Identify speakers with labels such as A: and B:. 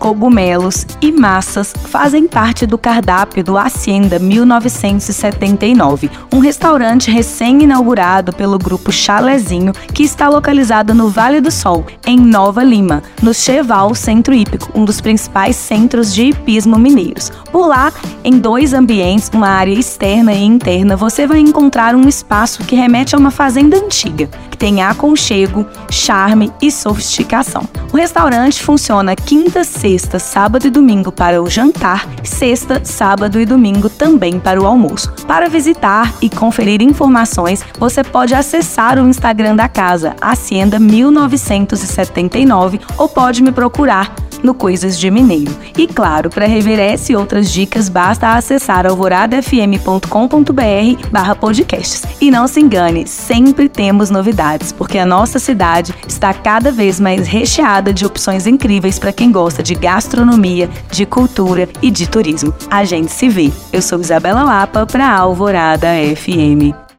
A: cogumelos e massas fazem parte do cardápio do Hacienda 1979, um restaurante recém-inaugurado pelo grupo Chalezinho, que está localizado no Vale do Sol, em Nova Lima, no Cheval Centro Hípico, um dos principais centros de hipismo mineiros. Por lá, em dois ambientes, uma área externa e interna, você vai encontrar um espaço que remete a uma fazenda antiga, tem aconchego, charme e sofisticação. O restaurante funciona quinta, sexta, sábado e domingo para o jantar, sexta, sábado e domingo também para o almoço. Para visitar e conferir informações, você pode acessar o Instagram da casa, Hacienda 1979, ou pode me procurar no Coisas de Mineiro. E claro, para rever essa e outras dicas, basta acessar alvoradafm.com.br barra podcasts. E não se engane, sempre temos novidades, porque a nossa cidade está cada vez mais recheada de opções incríveis para quem gosta de gastronomia, de cultura e de turismo. A gente se vê. Eu sou Isabela Lapa para Alvorada FM.